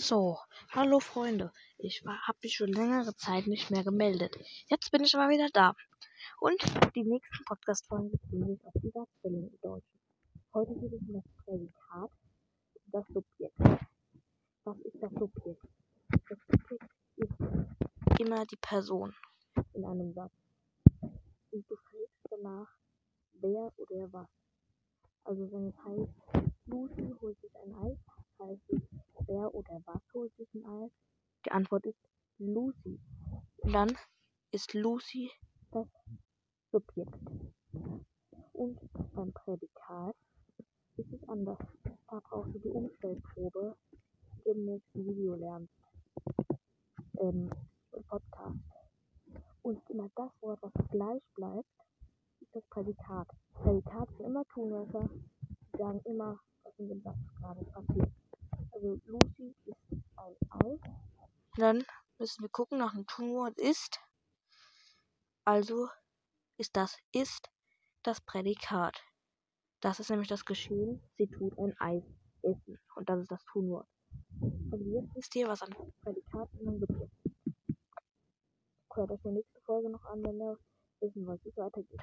So, hallo Freunde. Ich habe mich schon längere Zeit nicht mehr gemeldet. Jetzt bin ich aber wieder da. Und die nächsten Podcast-Folgen beziehen sich auf die Satzstellung im Deutschen. Heute geht es um das Prädikat und das Subjekt. Was ist das Subjekt? Das Subjekt ist immer die Person in einem Satz. Und du fragst danach, wer oder was. Also wenn es heißt, Lucy holt sich ein Eis, heißt es, wer ein Eis? Die Antwort ist Lucy. Und dann ist Lucy das Subjekt. Und beim Prädikat ist es anders. Da brauchst du die Umstellprobe, die du im nächsten Video lernst. Ähm, im Podcast. Und immer das Wort, was gleich bleibt, ist das Prädikat. Prädikat sind immer Tunwörter, die sagen immer, was in dem Satz gerade passiert. Also Lucy ist ein Eis. Dann müssen wir gucken nach dem Tunwort ist. Also ist das ist das Prädikat. Das ist nämlich das Geschehen. Sie tut ein Eis essen. Und das ist das Tunwort. Also jetzt wisst ihr, was ein Prädikat in einem Subjekt ist. Hört euch die nächste Folge noch an, wenn ihr wissen wollt, wie es weitergeht.